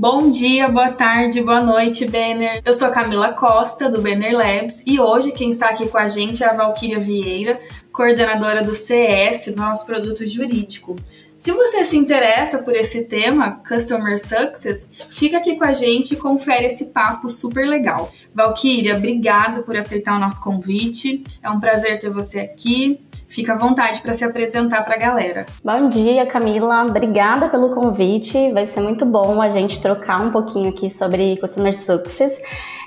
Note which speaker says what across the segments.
Speaker 1: Bom dia, boa tarde, boa noite, Banner. Eu sou Camila Costa, do Banner Labs, e hoje quem está aqui com a gente é a Valquíria Vieira, coordenadora do CS, nosso produto jurídico. Se você se interessa por esse tema, Customer Success, fica aqui com a gente e confere esse papo super legal. Valquíria, obrigada por aceitar o nosso convite. É um prazer ter você aqui. Fica à vontade para se apresentar para a galera.
Speaker 2: Bom dia, Camila. Obrigada pelo convite. Vai ser muito bom a gente trocar um pouquinho aqui sobre Customer Success.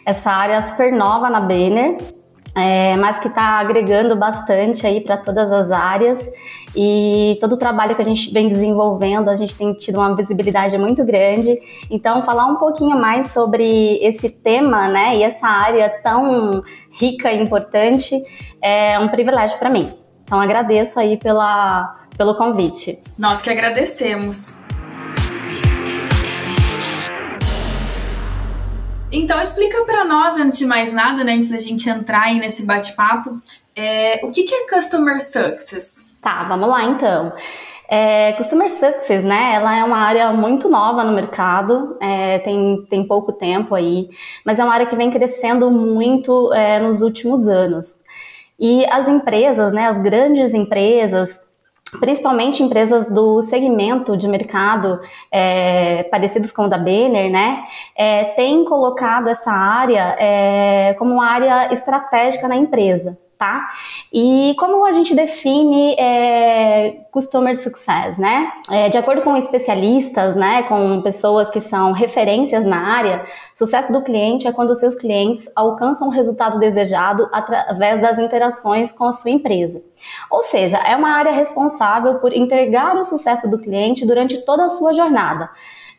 Speaker 2: Essa área super nova na Banner é, mas que está agregando bastante aí para todas as áreas e todo o trabalho que a gente vem desenvolvendo, a gente tem tido uma visibilidade muito grande. Então, falar um pouquinho mais sobre esse tema, né, e essa área tão rica e importante é um privilégio para mim. Então, agradeço aí pela, pelo convite.
Speaker 1: Nós que agradecemos. Então explica para nós, antes de mais nada, né, antes da gente entrar aí nesse bate-papo, é, o que, que é Customer Success?
Speaker 2: Tá, vamos lá então. É, Customer Success, né? Ela é uma área muito nova no mercado, é, tem, tem pouco tempo aí, mas é uma área que vem crescendo muito é, nos últimos anos. E as empresas, né? As grandes empresas, principalmente empresas do segmento de mercado é, parecidos com o da Banner, né, é, tem colocado essa área é, como uma área estratégica na empresa tá? E como a gente define é, customer success, né? É, de acordo com especialistas, né, com pessoas que são referências na área, sucesso do cliente é quando seus clientes alcançam o resultado desejado através das interações com a sua empresa. Ou seja, é uma área responsável por entregar o sucesso do cliente durante toda a sua jornada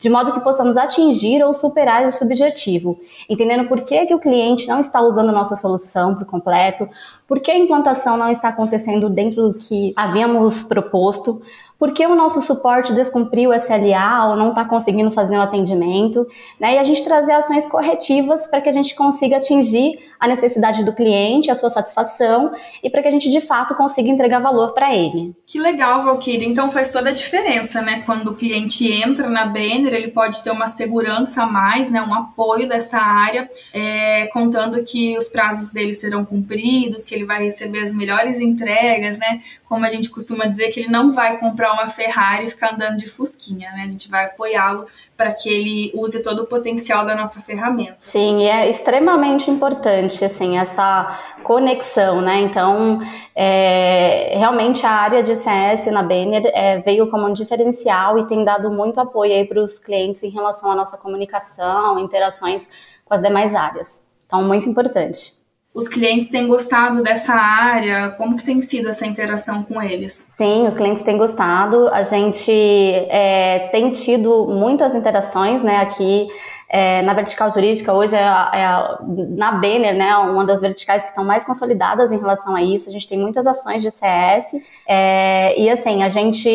Speaker 2: de modo que possamos atingir ou superar esse objetivo, entendendo por que, que o cliente não está usando nossa solução por completo, por que a implantação não está acontecendo dentro do que havíamos proposto, por que o nosso suporte descumpriu o SLA ou não está conseguindo fazer o um atendimento, né? E a gente trazer ações corretivas para que a gente consiga atingir a necessidade do cliente, a sua satisfação e para que a gente de fato consiga entregar valor para ele.
Speaker 1: Que legal, Valkyrie. Então faz toda a diferença, né? Quando o cliente entra na Banner, ele pode ter uma segurança a mais, né? Um apoio dessa área, é, contando que os prazos dele serão cumpridos, que ele vai receber as melhores entregas, né? Como a gente costuma dizer, que ele não vai comprar uma Ferrari e ficar andando de fusquinha, né? A gente vai apoiá-lo para que ele use todo o potencial da nossa ferramenta.
Speaker 2: Sim, é extremamente importante, assim, essa conexão, né? Então, é, realmente a área de CS na Banner é, veio como um diferencial e tem dado muito apoio aí para os clientes em relação à nossa comunicação, interações com as demais áreas. Então, muito importante
Speaker 1: os clientes têm gostado dessa área? Como que tem sido essa interação com eles?
Speaker 2: Sim, os clientes têm gostado. A gente é, tem tido muitas interações, né? Aqui é, na vertical jurídica, hoje é, é na Banner, né, uma das verticais que estão mais consolidadas em relação a isso. A gente tem muitas ações de CS é, e assim, a gente,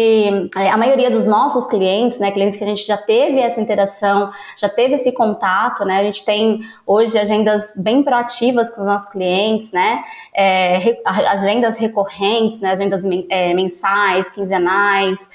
Speaker 2: é, a maioria dos nossos clientes, né, clientes que a gente já teve essa interação, já teve esse contato, né, a gente tem hoje agendas bem proativas com os nossos clientes, né, é, agendas recorrentes, né, agendas é, mensais, quinzenais,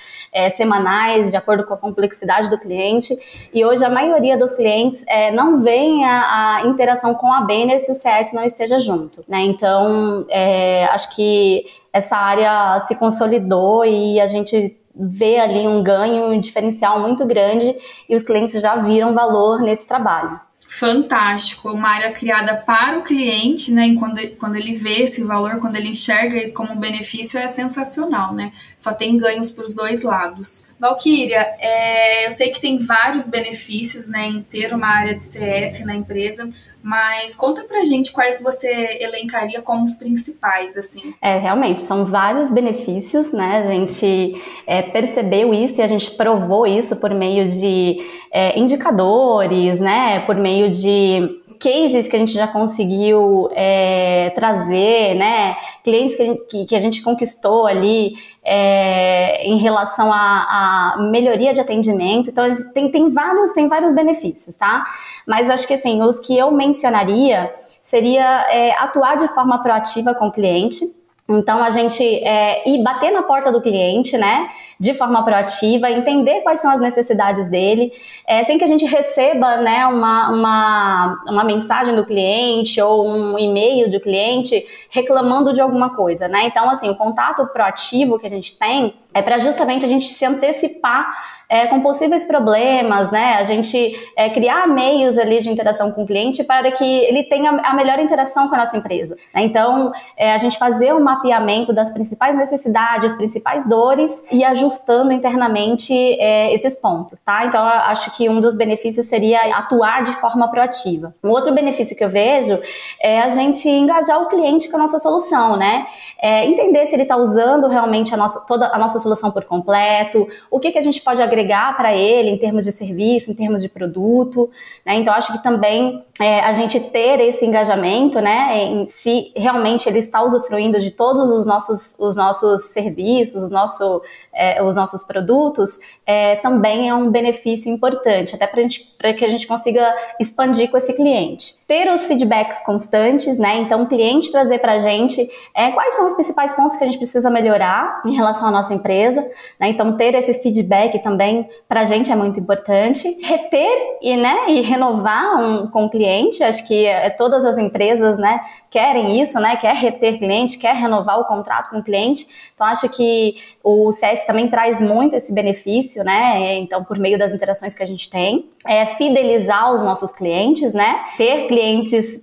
Speaker 2: semanais, de acordo com a complexidade do cliente. E hoje a maioria dos clientes clientes é, não veem a, a, interação com a Banner se o CS não esteja junto, né? Então, é, acho que essa área se consolidou e a gente vê ali um ganho, um diferencial muito grande e os clientes já viram valor nesse trabalho
Speaker 1: fantástico, uma área criada para o cliente, né? Quando, quando ele vê esse valor, quando ele enxerga isso como um benefício, é sensacional, né? Só tem ganhos para os dois lados. Valkyria, é, eu sei que tem vários benefícios, né, em ter uma área de CS na empresa, mas conta pra gente quais você elencaria como os principais, assim.
Speaker 2: É, realmente, são vários benefícios, né? A gente é, percebeu isso e a gente provou isso por meio de é, indicadores, né? Por meio de cases que a gente já conseguiu é, trazer, né? Clientes que a gente, que a gente conquistou ali é, em relação à, melhoria de atendimento. Então, tem, tem, vários, tem vários benefícios, tá? Mas acho que assim, os que eu mencionaria seria é, atuar de forma proativa com o cliente Então a gente é, ir bater na porta do cliente, né, de forma proativa, entender quais são as necessidades dele, é, sem que a gente receba, né, uma, uma, uma mensagem do cliente ou um e-mail do cliente reclamando de alguma coisa, né? Então assim, o contato proativo que a gente tem é para justamente a gente se antecipar é, com possíveis problemas, né? A gente é, criar meios ali de interação com o cliente para que ele tenha a melhor interação com a nossa empresa. Né? Então, é, a gente fazer um mapeamento das principais necessidades, principais dores e ajustando internamente é, esses pontos, tá? Então, acho que um dos benefícios seria atuar de forma proativa. Um outro benefício que eu vejo é a gente engajar o cliente com a nossa solução, né? É, entender se ele está usando realmente a nossa, toda a nossa solução por completo, o que, que a gente pode agregar para ele em termos de serviço, em termos de produto, né? Então acho que também é, a gente ter esse engajamento, né, em se realmente ele está usufruindo de todos os nossos, os nossos serviços, os, nosso, é, os nossos produtos, é, também é um benefício importante, até para que a gente consiga expandir com esse cliente. Ter os feedbacks constantes, né, então o cliente trazer para a gente é, quais são os principais pontos que a gente precisa melhorar em relação à nossa empresa, né, então ter esse feedback também para a gente é muito importante. Reter e, né, e renovar um, com o cliente acho que é, todas as empresas, né, querem isso, né, quer reter cliente, quer renovar o contrato com o cliente. Então acho que o CS também traz muito esse benefício, né? Então por meio das interações que a gente tem, é fidelizar os nossos clientes, né? Ter clientes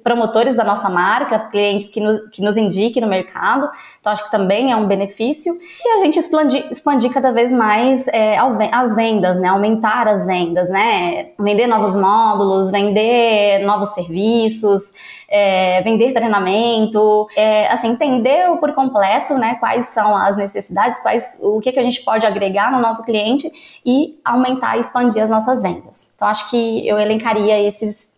Speaker 2: promotores da nossa marca, clientes que nos, que nos indiquem no mercado. Então acho que também é um benefício e a gente expandir, expandir cada vez mais é, as vendas, né? Aumentar as vendas, né? Vender novos módulos, vender novos serviços, é, vender treinamento, é, assim, entender por completo, né, quais são as necessidades, quais, o que, que a gente pode agregar no nosso cliente e aumentar e expandir as nossas vendas. Então, acho que eu elencaria esses,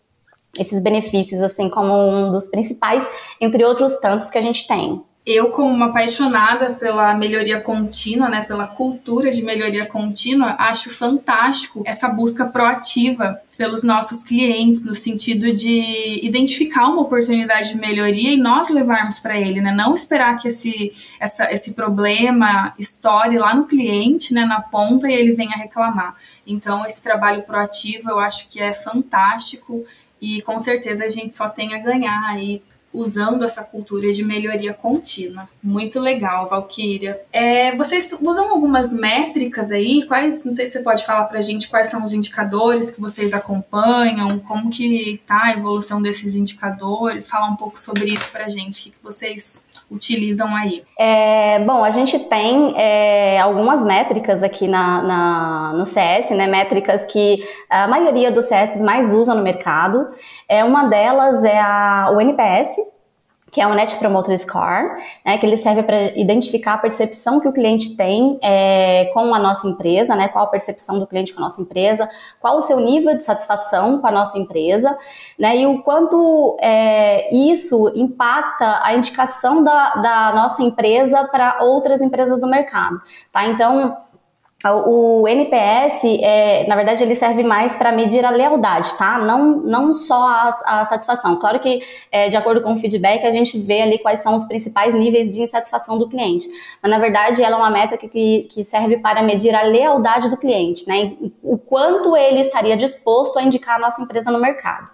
Speaker 2: esses benefícios, assim, como um dos principais, entre outros tantos que a gente tem
Speaker 1: eu, como uma apaixonada pela melhoria contínua, né, pela cultura de melhoria contínua, acho fantástico essa busca proativa pelos nossos clientes, no sentido de identificar uma oportunidade de melhoria e nós levarmos para ele, né? Não esperar que esse, essa, esse problema estoure lá no cliente, né, na ponta, e ele venha reclamar. Então, esse trabalho proativo eu acho que é fantástico e com certeza a gente só tem a ganhar aí usando essa cultura de melhoria contínua. Muito legal, Valkyria. É, vocês usam algumas métricas aí? Quais, não sei se você pode falar pra gente quais são os indicadores que vocês acompanham, como que tá a evolução desses indicadores, falar um pouco sobre isso pra gente, o que, que vocês utilizam aí?
Speaker 2: É, bom, a gente tem é, algumas métricas aqui na, na, no CS, né? Métricas que a maioria dos CS mais usam no mercado. É, uma delas é a, o NPS, que é o Net Promoter Score, né, que ele serve para identificar a percepção que o cliente tem é, com a nossa empresa, né, qual a percepção do cliente com a nossa empresa, qual o seu nível de satisfação com a nossa empresa, né, e o quanto é, isso impacta a indicação da, da nossa empresa para outras empresas do mercado, tá? Então, o NPS, é, na verdade, ele serve mais para medir a lealdade, tá? Não, não só a, a satisfação. Claro que, é, de acordo com o feedback, a gente vê ali quais são os principais níveis de insatisfação do cliente. Mas, na verdade, ela é uma métrica que, que serve para medir a lealdade do cliente, né? O quanto ele estaria disposto a indicar a nossa empresa no mercado.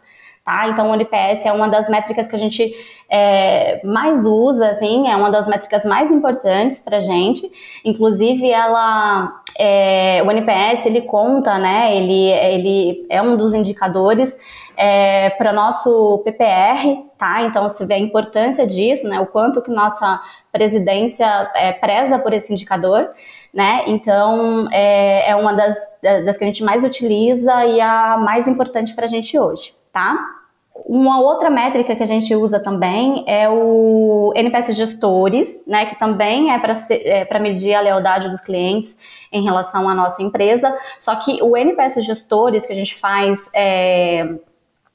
Speaker 2: Tá? Então, o NPS é uma das métricas que a gente é, mais usa, assim, é uma das métricas mais importantes para gente. Inclusive, ela, é, o NPS, ele conta, né? Ele, ele é um dos indicadores é, para nosso PPR, tá? Então, se vê a importância disso, né? O quanto que nossa presidência é, preza por esse indicador, né? Então, é, é uma das, das que a gente mais utiliza e a mais importante para a gente hoje, tá? Uma outra métrica que a gente usa também é o NPS Gestores, né, que também é para é medir a lealdade dos clientes em relação à nossa empresa. Só que o NPS Gestores que a gente faz é,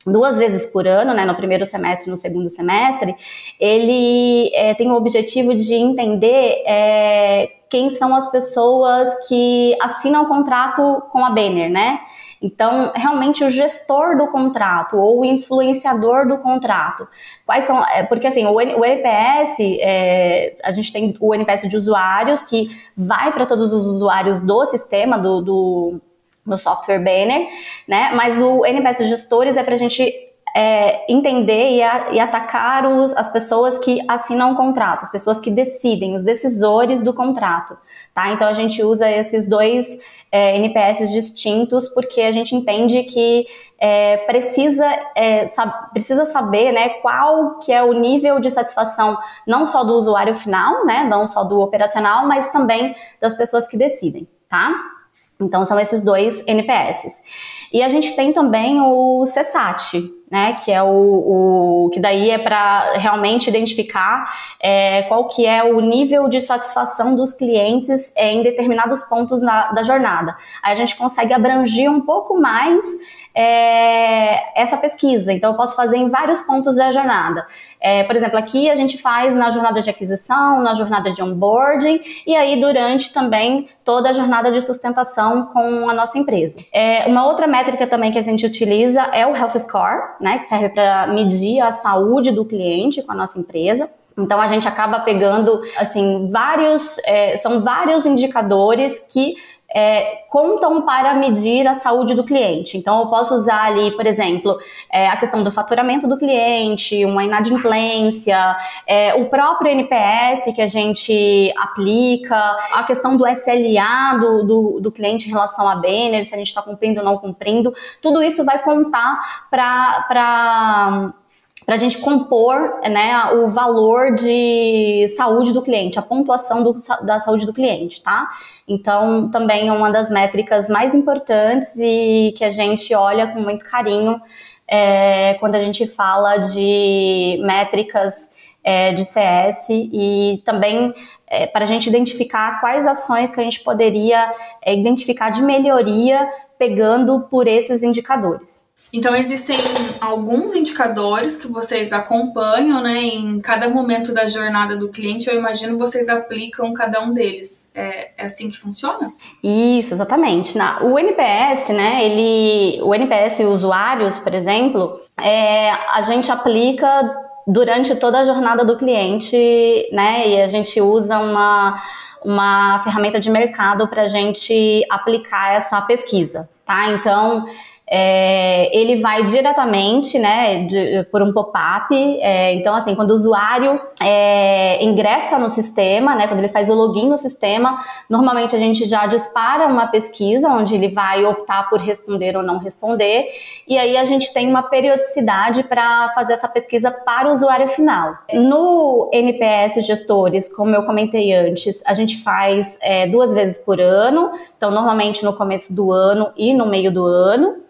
Speaker 2: duas vezes por ano, né, no primeiro semestre e no segundo semestre, ele é, tem o objetivo de entender é, quem são as pessoas que assinam o contrato com a Banner, né? Então, realmente o gestor do contrato ou o influenciador do contrato, quais são? É, porque assim, o, NPS, é, a gente tem o NPS de usuários que vai para todos os usuários do sistema do, do software banner, né? Mas o NPS gestores é para a gente é, entender e, a, e atacar os, as pessoas que assinam o contrato, as pessoas que decidem, os decisores do contrato, tá? Então a gente usa esses dois é, NPS distintos porque a gente entende que é, precisa, é, sab precisa saber né, qual que é o nível de satisfação não só do usuário final, né, não só do operacional, mas também das pessoas que decidem, tá? Então são esses dois NPS. E a gente tem também o CSAT, né, que é o, o que daí é para realmente identificar é, qual que é o nível de satisfação dos clientes é, em determinados pontos na, da jornada. Aí a gente consegue abranger um pouco mais é, essa pesquisa. Então eu posso fazer em vários pontos da jornada. É, por exemplo, aqui a gente faz na jornada de aquisição, na jornada de onboarding e aí durante também toda a jornada de sustentação com a nossa empresa. É, uma outra métrica também que a gente utiliza é o Health Score né, que serve para medir a saúde do cliente com a nossa empresa. Então a gente acaba pegando assim vários, é, são vários indicadores que é, contam para medir a saúde do cliente. Então, eu posso usar ali, por exemplo, é, a questão do faturamento do cliente, uma inadimplência, é, o próprio NPS que a gente aplica, a questão do SLA do, do, do cliente em relação a banner, se a gente está cumprindo ou não cumprindo. Tudo isso vai contar para para a gente compor né, o valor de saúde do cliente, a pontuação do, da saúde do cliente, tá? Então, também é uma das métricas mais importantes e que a gente olha com muito carinho é, quando a gente fala de métricas é, de CS e também é, para a gente identificar quais ações que a gente poderia é, identificar de melhoria pegando por esses indicadores.
Speaker 1: Então existem alguns indicadores que vocês acompanham, né, em cada momento da jornada do cliente. Eu imagino vocês aplicam cada um deles. É, é assim que funciona?
Speaker 2: Isso, exatamente. Na, o NPS, né, ele, o NPS usuários, por exemplo, é, a gente aplica durante toda a jornada do cliente, né, e a gente usa uma uma ferramenta de mercado para a gente aplicar essa pesquisa, tá? Então, é, ele vai diretamente, né, de, por um pop-up. É, então, assim, quando o usuário é, ingressa no sistema, né, quando ele faz o login no sistema, normalmente a gente já dispara uma pesquisa onde ele vai optar por responder ou não responder. E aí a gente tem uma periodicidade para fazer essa pesquisa para o usuário final. No NPS Gestores, como eu comentei antes, a gente faz é, duas vezes por ano. Então, normalmente no começo do ano e no meio do ano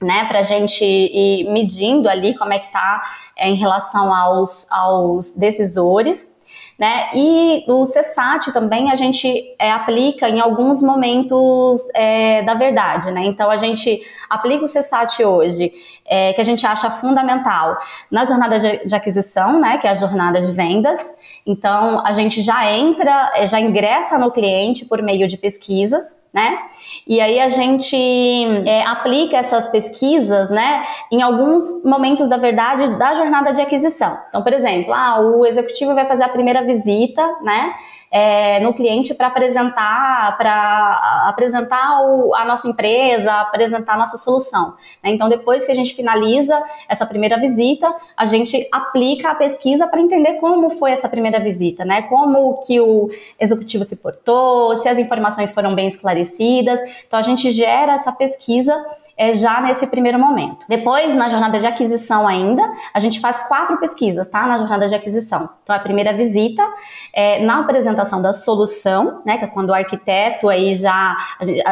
Speaker 2: né, para a gente ir medindo ali como é que está é, em relação aos, aos decisores. Né? E o CESAT também a gente é, aplica em alguns momentos é, da verdade, né? Então a gente aplica o CESAT hoje, é, que a gente acha fundamental na jornada de, de, aquisição, né? Que é a jornada de vendas. Então a gente já entra, é, já ingressa no cliente por meio de pesquisas né? E aí a gente é, aplica essas pesquisas, né, em alguns momentos da verdade da jornada de aquisição. Então, por exemplo, ah, o executivo vai fazer a primeira visita, né? É, no cliente para apresentar, para apresentar o, a nossa empresa, apresentar a nossa solução. Né? Então, depois que a gente finaliza essa primeira visita, a gente aplica a pesquisa para entender como foi essa primeira visita, né? Como que o executivo se portou, se as informações foram bem esclarecidas. Então, a gente gera essa pesquisa é, já nesse primeiro momento. Depois, na jornada de aquisição ainda, a gente faz quatro pesquisas, tá? Na jornada de aquisição. Então, a primeira visita, é, na apresentação apresentação da solução, né, que é quando o arquiteto aí já,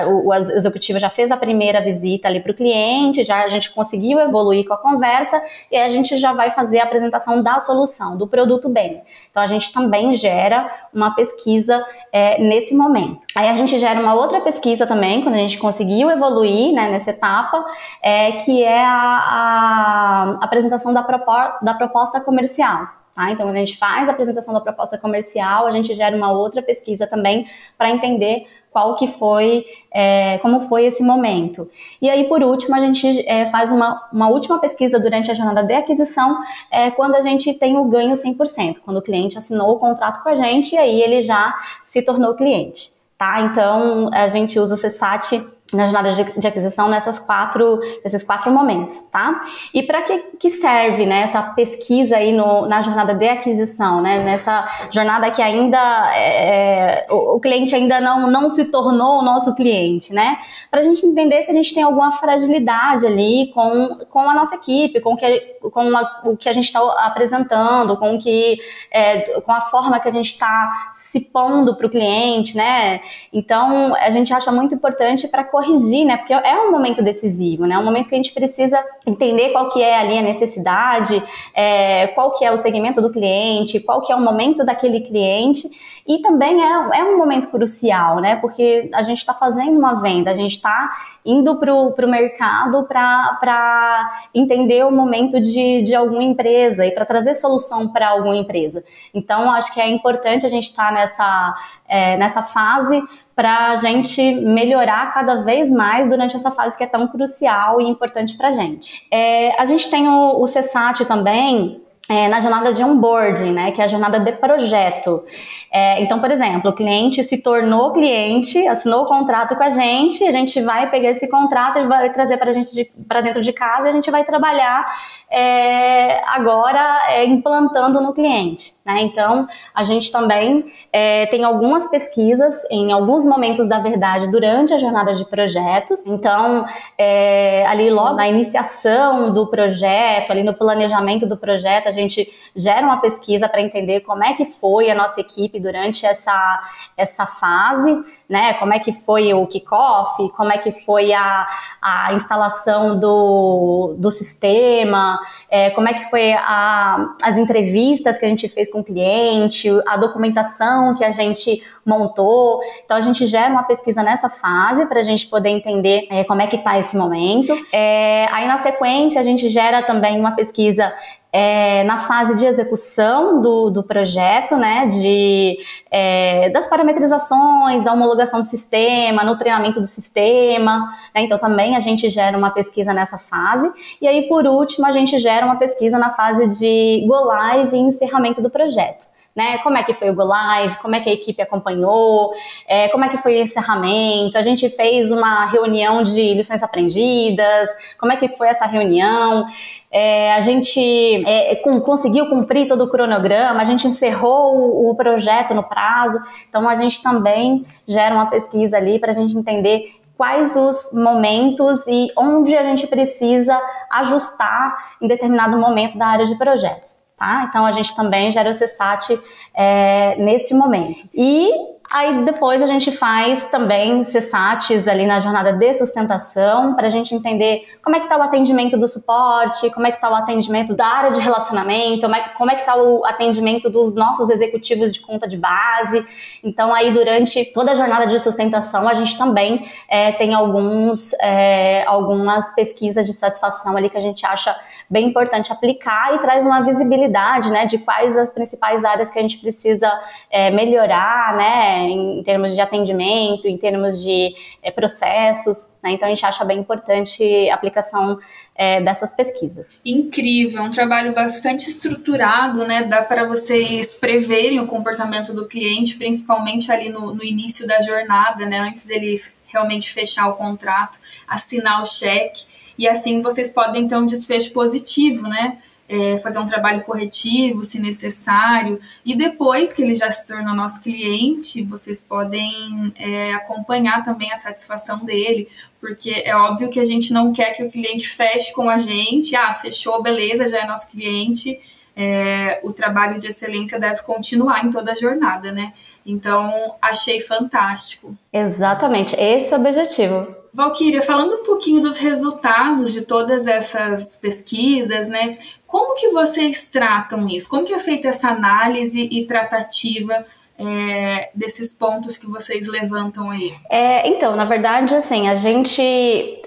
Speaker 2: o, o executivo já fez a primeira visita ali para o cliente, já a gente conseguiu evoluir com a conversa e a gente já vai fazer a apresentação da solução, do produto bem. Então a gente também gera uma pesquisa é, nesse momento. Aí a gente gera uma outra pesquisa também, quando a gente conseguiu evoluir né, nessa etapa, é, que é a, a apresentação da, propor, da proposta comercial. Tá? Então, quando a gente faz a apresentação da proposta comercial, a gente gera uma outra pesquisa também para entender qual que foi, é, como foi esse momento. E aí, por último, a gente é, faz uma, uma última pesquisa durante a jornada de aquisição, é, quando a gente tem o ganho 100%, quando o cliente assinou o contrato com a gente e aí ele já se tornou cliente. Tá? Então, a gente usa o CSAT na jornada de, de, aquisição nessas quatro, nesses quatro momentos, tá? E para que, que serve né, essa pesquisa aí no, na jornada de aquisição, né? Nessa jornada que ainda é, é o, o, cliente ainda não, não se tornou o nosso cliente, né? Para a gente entender se a gente tem alguma fragilidade ali com, com a nossa equipe, com, que, com a, o que a gente está apresentando, com, que, é, com a forma que a gente está se pondo para o cliente, né? Então, a gente acha muito importante para corrigir, né? Porque é um momento decisivo, né? É um momento que a gente precisa entender qual que é ali a necessidade, é, qual que é o segmento do cliente, qual que é o momento daquele cliente e também é, é um momento crucial, né? Porque a gente está fazendo uma venda, a gente está indo para o mercado para entender o momento de, de alguma empresa e para trazer solução para alguma empresa. Então, acho que é importante a gente estar tá nessa, é, nessa fase para a gente melhorar cada vez mais durante essa fase que é tão crucial e importante para a gente. É, a gente tem o, o CESAT também, é, na jornada de onboarding, né, que é a jornada de projeto. É, então, por exemplo, o cliente se tornou cliente, assinou o contrato com a gente, a gente vai pegar esse contrato e vai trazer para gente para dentro de casa e a gente vai trabalhar é, agora é, implantando no cliente. Né? Então, a gente também é, tem algumas pesquisas em alguns momentos da verdade durante a jornada de projetos. Então, é, ali logo na iniciação do projeto, ali no planejamento do projeto, gente gera uma pesquisa para entender como é que foi a nossa equipe durante essa, essa fase, né? Como é que foi o kickoff, como é que foi a, a instalação do, do sistema, é, como é que foi a, as entrevistas que a gente fez com o cliente, a documentação que a gente montou. Então a gente gera uma pesquisa nessa fase para a gente poder entender é, como é que está esse momento. É, aí na sequência a gente gera também uma pesquisa é, na fase de execução do, do projeto, né, de, é, das parametrizações, da homologação do sistema, no treinamento do sistema, né, então também a gente gera uma pesquisa nessa fase, e aí por último a gente gera uma pesquisa na fase de go live e encerramento do projeto né? Como é que foi o Go Live, como é que a equipe acompanhou, é, como é que foi o encerramento, a gente fez uma reunião de lições aprendidas, como é que foi essa reunião, é, a gente é, com, conseguiu cumprir todo o cronograma, a gente encerrou o, o projeto no prazo, então a gente também gera uma pesquisa ali para a gente entender quais os momentos e onde a gente precisa ajustar em determinado momento da área de projetos. Tá? Então a gente também gera o CSAT é, nesse momento. E Aí depois a gente faz também CSATs ali na jornada de sustentação para a gente entender como é que está o atendimento do suporte, como é que está o atendimento da área de relacionamento, como é que está o atendimento dos nossos executivos de conta de base. Então aí durante toda a jornada de sustentação a gente também é, tem alguns, é, algumas pesquisas de satisfação ali que a gente acha bem importante aplicar e traz uma visibilidade né, de quais as principais áreas que a gente precisa é, melhorar, né? Em termos de atendimento, em termos de é, processos. Né? Então, a gente acha bem importante a aplicação é, dessas pesquisas.
Speaker 1: Incrível, um trabalho bastante estruturado, né? Dá para vocês preverem o comportamento do cliente, principalmente ali no, no início da jornada, né? Antes dele realmente fechar o contrato, assinar o cheque. E assim vocês podem ter um desfecho positivo, né? É, fazer um trabalho corretivo, se necessário. E depois que ele já se torna nosso cliente, vocês podem é, acompanhar também a satisfação dele, porque é óbvio que a gente não quer que o cliente feche com a gente. Ah, fechou, beleza, já é nosso cliente. É, o trabalho de excelência deve continuar em toda a jornada, né? Então, achei fantástico.
Speaker 2: Exatamente, esse é o objetivo.
Speaker 1: Valquíria, falando um pouquinho dos resultados de todas essas pesquisas, né? Como que vocês tratam isso? Como que é feita essa análise e tratativa é, desses pontos que vocês levantam aí?
Speaker 2: É, então, na verdade, assim, a gente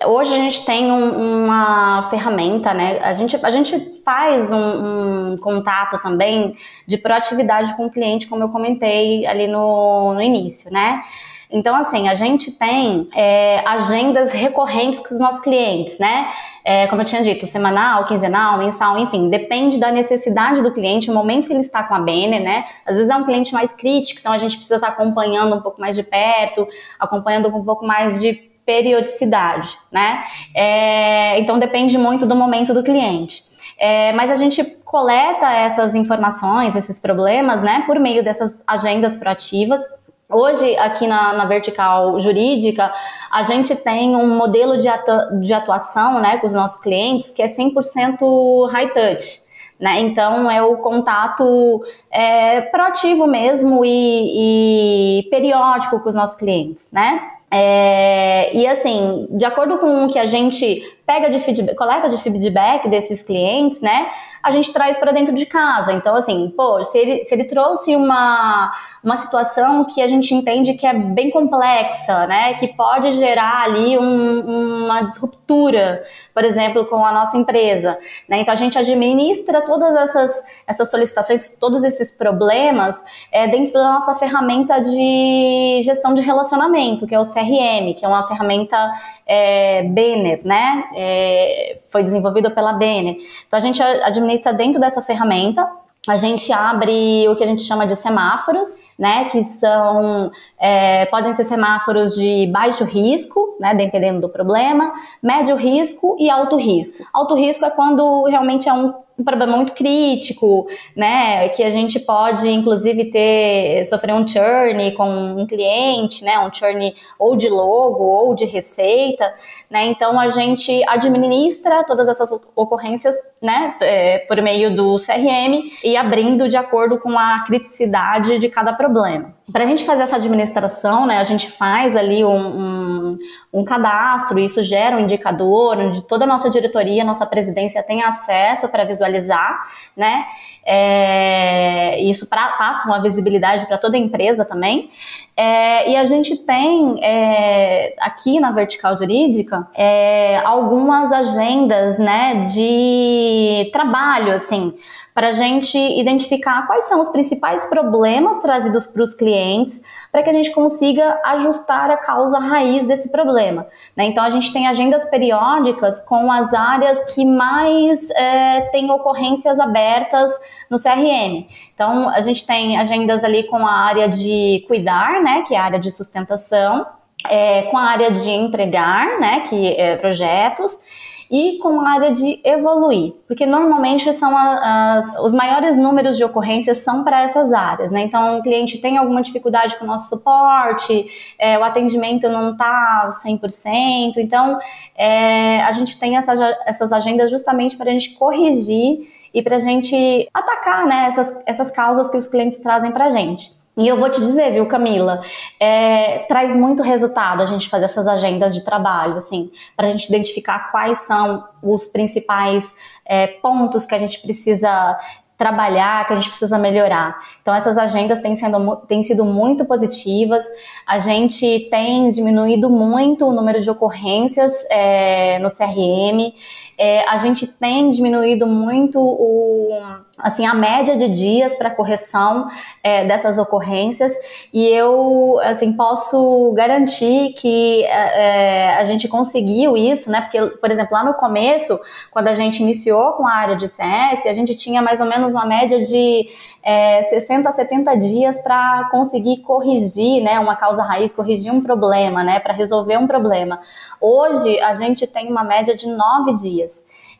Speaker 2: hoje a gente tem um, uma ferramenta, né? A gente, a gente faz um, um, contato também de proatividade com o cliente, como eu comentei ali no, no início, né? Então, assim, a gente tem é, agendas recorrentes com os nossos clientes, né? É, como eu tinha dito, semanal, quinzenal, mensal, enfim, depende da necessidade do cliente, o momento que ele está com a Bene, né? Às vezes é um cliente mais crítico, então a gente precisa estar acompanhando um pouco mais de perto, acompanhando com um pouco mais de periodicidade, né? É, então depende muito do momento do cliente. É, mas a gente coleta essas informações, esses problemas, né, por meio dessas agendas proativas Hoje, aqui na, na, vertical jurídica, a gente tem um modelo de, de atuação né, com os nossos clientes que é 100% high touch. Né? Então, é o contato é, proativo mesmo e, e, periódico com os nossos clientes. Né? É, e assim, de acordo com o que a gente pega de feedback, coleta de feedback desses clientes, né? A gente traz para dentro de casa. Então, assim, pô, se ele, se ele trouxe uma, uma situação que a gente entende que é bem complexa, né? Que pode gerar ali um, uma disruptura, por exemplo, com a nossa empresa. Né? Então, a gente administra todas essas, essas solicitações, todos esses problemas é, dentro da nossa ferramenta de gestão de relacionamento, que é o CRM, que é uma ferramenta é, Banner, né? É, foi desenvolvido pela Banner. Então a gente administra dentro dessa ferramenta. A gente abre o que a gente chama de semáforos, né? Que são é, podem ser semáforos de baixo risco, né? Dependendo do problema, médio risco e alto risco. Alto risco é quando realmente é um um problema muito crítico, né, que a gente pode inclusive ter sofrer um churn com um cliente, né, um churn ou de logo ou de receita, né, então a gente administra todas essas ocorrências, né, é, por meio do CRM e abrindo de acordo com a criticidade de cada problema. Para a gente fazer essa administração, né, a gente faz ali um, um, um, cadastro, isso gera um indicador onde toda a nossa diretoria, nossa presidência tem acesso para visualizar, né? É, isso pra, passa uma visibilidade para toda a empresa também. É, e a gente tem é, aqui na vertical jurídica é, algumas agendas né, de trabalho, assim, para a gente identificar quais são os principais problemas trazidos para os clientes, para que a gente consiga ajustar a causa raiz desse problema. Né? Então, a gente tem agendas periódicas com as áreas que mais é, têm ocorrências abertas no CRM. Então, a gente tem agendas ali com a área de cuidar, né, que é a área de sustentação, é, com a área de entregar, né, que é projetos e com a área de evoluir, porque normalmente são as, os maiores números de ocorrências são para essas áreas, né? Então, o cliente tem alguma dificuldade com o nosso suporte, é, o atendimento não está 100%, então é, a gente tem essa, essas agendas justamente para a gente corrigir e para a gente atacar né, essas, essas causas que os clientes trazem para a gente. E eu vou te dizer, viu, Camila, é, traz muito resultado a gente fazer essas agendas de trabalho, assim, para a gente identificar quais são os principais é, pontos que a gente precisa trabalhar, que a gente precisa melhorar. Então, essas agendas têm, sendo, têm sido muito positivas. A gente tem diminuído muito o número de ocorrências é, no CRM. É, a gente tem diminuído muito o assim a média de dias para correção é, dessas ocorrências. E eu assim posso garantir que é, é a gente conseguiu isso né? Porque por exemplo lá no começo quando a gente iniciou com a área de CS a gente tinha mais ou menos uma média de é, 60 a 70 dias para conseguir corrigir né? Uma causa raiz corrigir um problema né? Para resolver um problema. Hoje a gente tem uma média de nove dias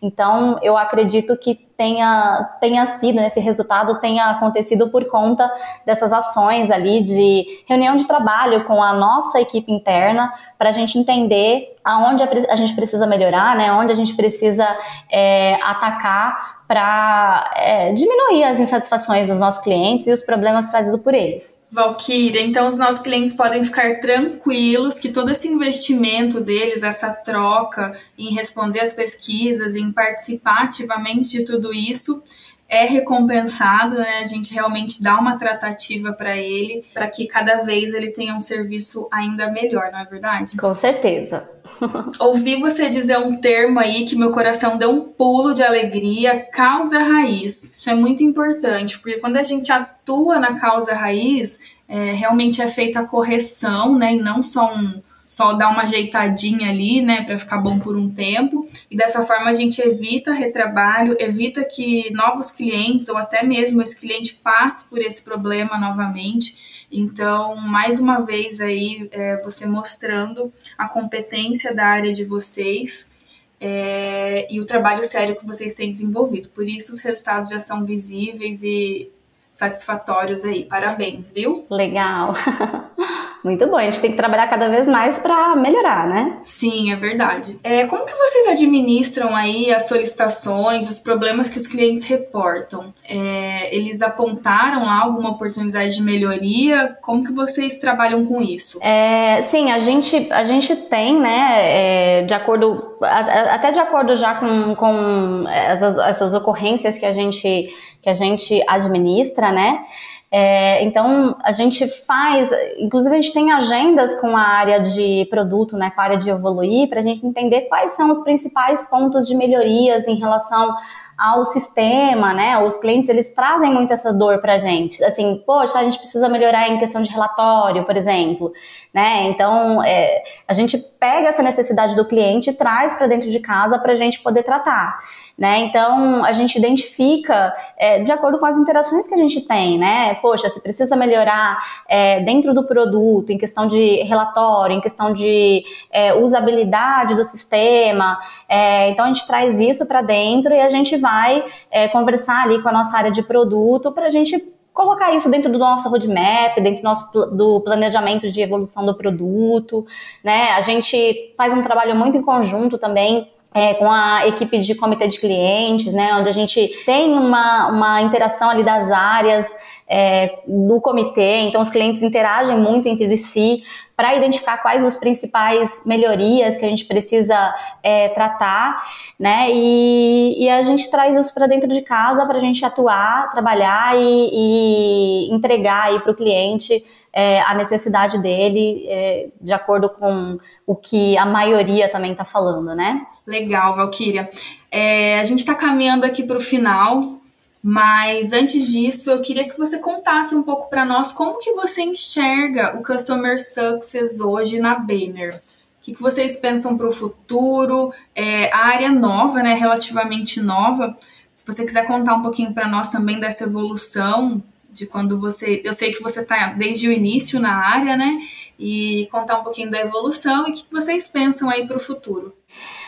Speaker 2: então, eu acredito que tenha, tenha sido, esse resultado tenha acontecido por conta dessas ações ali de reunião de trabalho com a nossa equipe interna para a gente entender aonde a, gente precisa melhorar, né, onde a gente precisa é, atacar para é, diminuir as insatisfações dos nossos clientes e os problemas trazidos por eles.
Speaker 1: Valkyria, então os nossos clientes podem ficar tranquilos que todo esse investimento deles, essa troca em responder as pesquisas, em participar ativamente de tudo isso, é recompensado, né? A gente realmente dá uma tratativa para ele, para que cada vez ele tenha um serviço ainda melhor, não é verdade?
Speaker 2: Com certeza.
Speaker 1: Ouvi você dizer um termo aí que meu coração deu um pulo de alegria, causa raiz. Isso é muito importante, porque quando a gente atua na causa raiz, é, realmente é feita a correção, né? E não só um só dar uma ajeitadinha ali, né, para ficar bom por um tempo. E dessa forma a gente evita retrabalho, evita que novos clientes ou até mesmo esse cliente passe por esse problema novamente. Então, mais uma vez aí, é, você mostrando a competência da área de vocês é, e o trabalho sério que vocês têm desenvolvido. Por isso, os resultados já são visíveis e satisfatórios aí. Parabéns, viu?
Speaker 2: Legal. Muito bom, a gente tem que trabalhar cada vez mais para melhorar, né?
Speaker 1: Sim, é verdade. É, como que vocês administram aí as solicitações, os problemas que os clientes reportam? É, eles apontaram alguma oportunidade de melhoria? Como que vocês trabalham com isso?
Speaker 2: É, sim, a gente, a gente tem, né, é, de acordo, até de acordo já com, com essas, essas ocorrências que a gente, que a gente administra, né? É, então, a gente faz, inclusive a gente tem agendas com a área de produto, né, com a área de evoluir, para a gente entender quais são os principais pontos de melhorias em relação ao sistema, né? Os clientes, eles trazem muito essa dor pra gente. Assim, poxa, a gente precisa melhorar em questão de relatório, por exemplo, né? Então, é, a gente pega essa necessidade do cliente e traz para dentro de casa para a gente poder tratar. Né? Então, a gente identifica é, de acordo com as interações que a gente tem, né? Poxa, se precisa melhorar é, dentro do produto, em questão de relatório, em questão de é, usabilidade do sistema. É, então, a gente traz isso para dentro e a gente vai é, conversar ali com a nossa área de produto para a gente colocar isso dentro do nosso roadmap, dentro do nosso do planejamento de evolução do produto, né? A gente faz um trabalho muito em conjunto também é, com a equipe de comitê de clientes, né, onde a gente tem uma, uma interação ali das áreas é, do comitê, então os clientes interagem muito entre si para identificar quais os principais melhorias que a gente precisa é, tratar, né, e, e, a gente traz isso para dentro de casa para a gente atuar, trabalhar e, e entregar aí para o cliente é, a necessidade dele é, de acordo com o que a maioria também está falando, né?
Speaker 1: Legal, Valkyria. É, a gente está caminhando aqui para o final, mas antes disso, eu queria que você contasse um pouco para nós como que você enxerga o Customer Success hoje na Banner. O que, vocês pensam para o futuro? É, a área nova, né, relativamente nova. Se você quiser contar um pouquinho para nós também dessa evolução, de quando você. Eu sei que você está desde o início na área, né? E contar um pouquinho da evolução e o que vocês pensam aí para o futuro.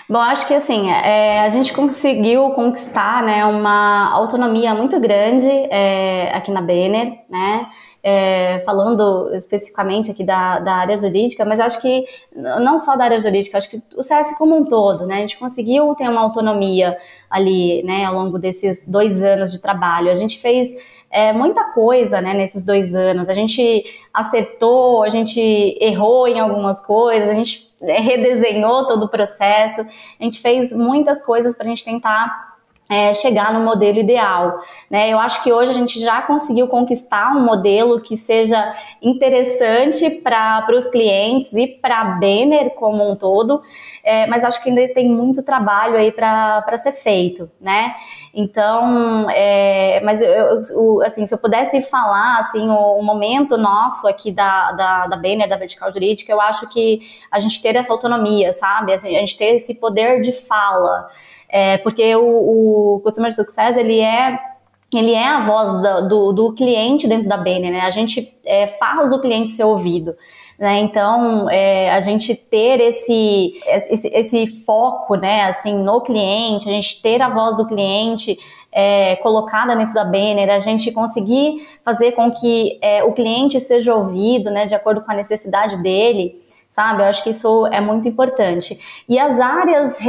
Speaker 2: Bom, acho que assim, é, a gente conseguiu conquistar né, uma autonomia muito grande é, aqui na Banner, né? É, falando especificamente aqui da, da área jurídica, mas acho que não só da área jurídica, acho que o CS como um todo, né? A gente conseguiu ter uma autonomia ali, né, ao longo desses dois anos de trabalho. A gente fez é, muita coisa, né, nesses dois anos. A gente acertou, a gente errou em algumas coisas, a gente redesenhou todo o processo, a gente fez muitas coisas para a gente tentar é, chegar no modelo ideal. Né? Eu acho que hoje a gente já conseguiu conquistar um modelo que seja interessante para os clientes e para a Banner como um todo, é, mas acho que ainda tem muito trabalho aí para ser feito, né? Então, é, mas eu, eu, assim, se eu pudesse falar assim, o, o momento nosso aqui da, da, da Banner, da Vertical Jurídica, eu acho que a gente ter essa autonomia, sabe? Assim, a gente ter esse poder de fala. É, porque o, o Customer Success, ele é ele é a voz do, do, do cliente dentro da Banner, né? A gente é, faz o cliente ser ouvido. Né? Então, é, a gente ter esse, esse, esse, foco, né, assim, no cliente, a gente ter a voz do cliente é, colocada dentro da banner, a gente conseguir fazer com que é, o cliente seja ouvido, né, de acordo com a necessidade dele, sabe? Eu acho que isso é muito importante. E as áreas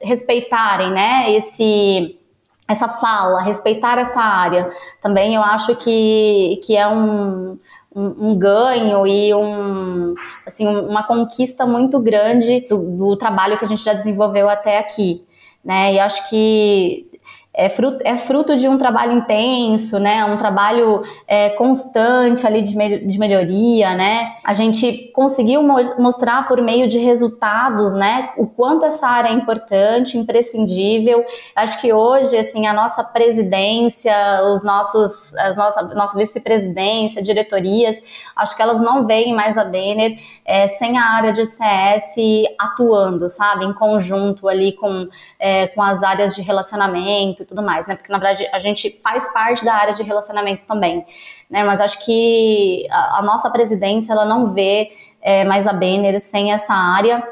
Speaker 2: respeitarem, né, esse essa fala, respeitar essa área, também eu acho que, que é um, um, um ganho e um, assim, uma conquista muito grande do, do, trabalho que a gente já desenvolveu até aqui, né? E acho que é fruto, é fruto de um trabalho intenso, né? Um trabalho é, constante ali de, me, de melhoria, né? A gente conseguiu mo mostrar por meio de resultados, né? O quanto essa área é importante, imprescindível. Acho que hoje, assim, a nossa presidência, os nossos, as nossa, nossa vice-presidência, diretorias, acho que elas não veem mais a Banner é, sem a área de CS atuando, sabe? Em conjunto ali com, é, com as áreas de relacionamento e tudo mais, né? Porque na verdade a gente faz parte da área de relacionamento também, né? Mas acho que a, a nossa presidência ela não vê é, mais a Banner sem essa área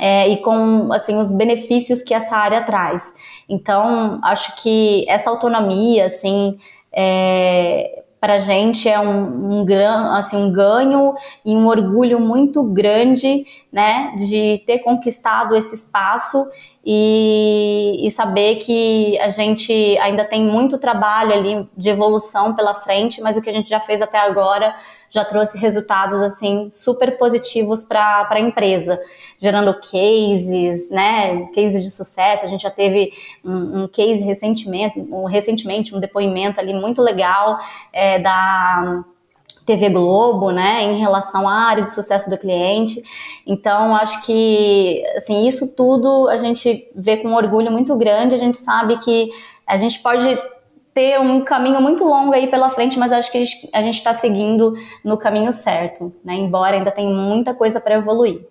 Speaker 2: é, e com assim os benefícios que essa área traz. Então acho que essa autonomia, assim, é, para a gente é um, um, assim, um ganho e um orgulho muito grande, né, de ter conquistado esse espaço e, e, saber que a gente ainda tem muito trabalho ali de evolução pela frente, mas o que a gente já fez até agora já trouxe resultados assim super positivos para a empresa, gerando cases, né, cases de sucesso. A gente já teve um, um case recentemente, um, recentemente um depoimento ali muito legal é, da TV Globo, né, em relação à área de sucesso do cliente. Então, acho que, assim, isso tudo a gente vê com um orgulho muito grande. A gente sabe que a gente pode ter um caminho muito longo aí pela frente, mas acho que a gente está seguindo no caminho certo, né? Embora ainda tenha muita coisa para evoluir.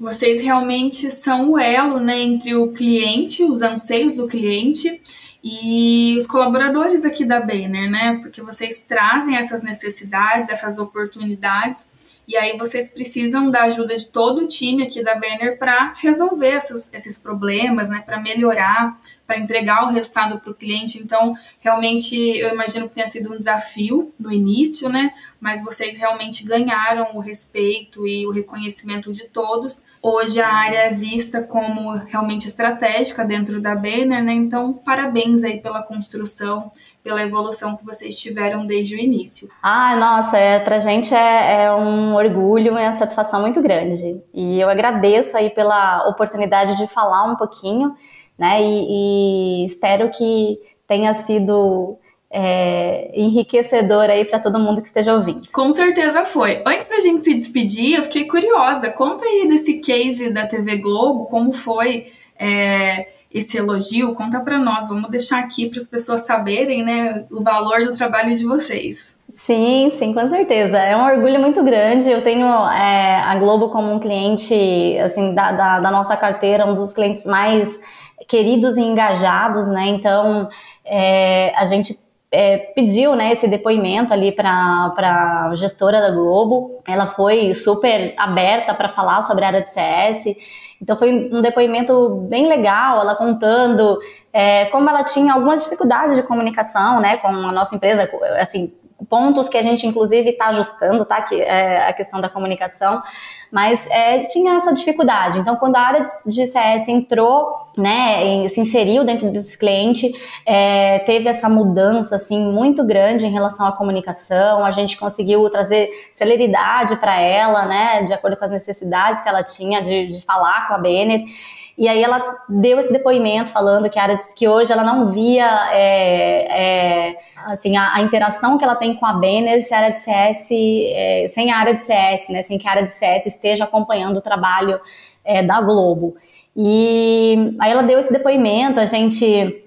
Speaker 1: Vocês realmente são o elo, né, entre o cliente, os anseios do cliente e os colaboradores aqui da Banner, né? Porque vocês trazem essas necessidades, essas oportunidades, e aí vocês precisam da ajuda de todo o time aqui da Banner para resolver essas, esses problemas, né? Para melhorar, para entregar o resultado para o cliente. Então, realmente, eu imagino que tenha sido um desafio no início, né? Mas vocês realmente ganharam o respeito e o reconhecimento de todos. Hoje a área é vista como realmente estratégica dentro da Banner, né? Então, parabéns aí pela construção, pela evolução que vocês tiveram desde o início.
Speaker 2: Ah, nossa, é, pra gente é, é um orgulho e uma satisfação muito grande. E eu agradeço aí pela oportunidade de falar um pouquinho né? E, e espero que tenha sido é, enriquecedor aí para todo mundo que esteja ouvindo.
Speaker 1: Com certeza foi. Antes da gente se despedir, eu fiquei curiosa. Conta aí desse case da TV Globo, como foi é, esse elogio? Conta para nós. Vamos deixar aqui para as pessoas saberem, né, o valor do trabalho de vocês.
Speaker 2: Sim, sim, com certeza. É um orgulho muito grande. Eu tenho é, a Globo como um cliente, assim, da, da, da nossa carteira, um dos clientes mais queridos e engajados, né? Então, é, a gente é, pediu né, esse depoimento ali para a gestora da Globo. Ela foi super aberta para falar sobre a área de CS. Então foi um depoimento bem legal, ela contando é, como ela tinha algumas dificuldades de comunicação né, com a nossa empresa, assim, pontos que a gente inclusive está ajustando, tá? Que é a questão da comunicação, mas é, tinha essa dificuldade. Então, quando a área de CS entrou, né, se inseriu dentro desse cliente, é, teve essa mudança assim muito grande em relação à comunicação. A gente conseguiu trazer celeridade para ela, né, de acordo com as necessidades que ela tinha de, de falar com a Benner. E aí ela deu esse depoimento falando que a área que hoje ela não via é, é, assim a, a, interação que ela tem com a Banner se a área de CS é, sem a área de CS, né? Sem que a área de CS esteja acompanhando o trabalho é, da Globo. E aí ela deu esse depoimento, a gente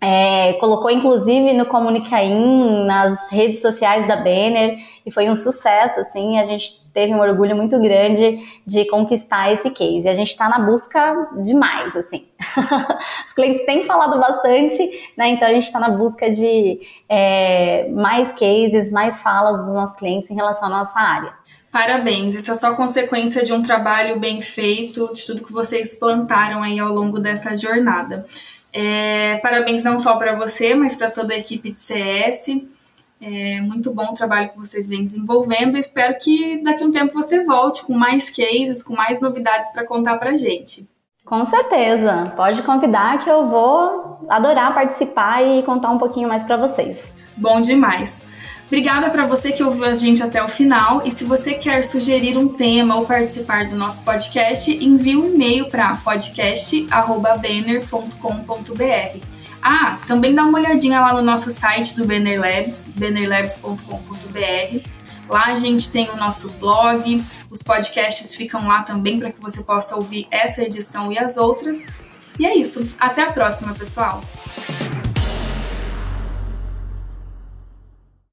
Speaker 2: é, colocou inclusive no Comunicaim, nas redes sociais da Banner, e foi um sucesso, assim, a gente teve um orgulho muito grande de conquistar esse case. A gente está na busca demais, assim. Os clientes têm falado bastante, né? Então a gente está na busca de é, mais cases, mais falas dos nossos clientes em relação à nossa área.
Speaker 1: Parabéns, isso é só consequência de um trabalho bem feito, de tudo que vocês plantaram aí ao longo dessa jornada. É, parabéns não só para você, mas para toda a equipe de CS. É muito bom o trabalho que vocês vêm desenvolvendo. Espero que daqui a um tempo você volte com mais cases, com mais novidades para contar para gente.
Speaker 2: Com certeza, pode convidar que eu vou adorar participar e contar um pouquinho mais para vocês.
Speaker 1: Bom demais. Obrigada para você que ouviu a gente até o final e se você quer sugerir um tema ou participar do nosso podcast, envie um e-mail para podcast@banner.com.br. Ah, também dá uma olhadinha lá no nosso site do Banner Labs, bannerlabs.com.br. Lá a gente tem o nosso blog, os podcasts ficam lá também para que você possa ouvir essa edição e as outras. E é isso. Até a próxima, pessoal!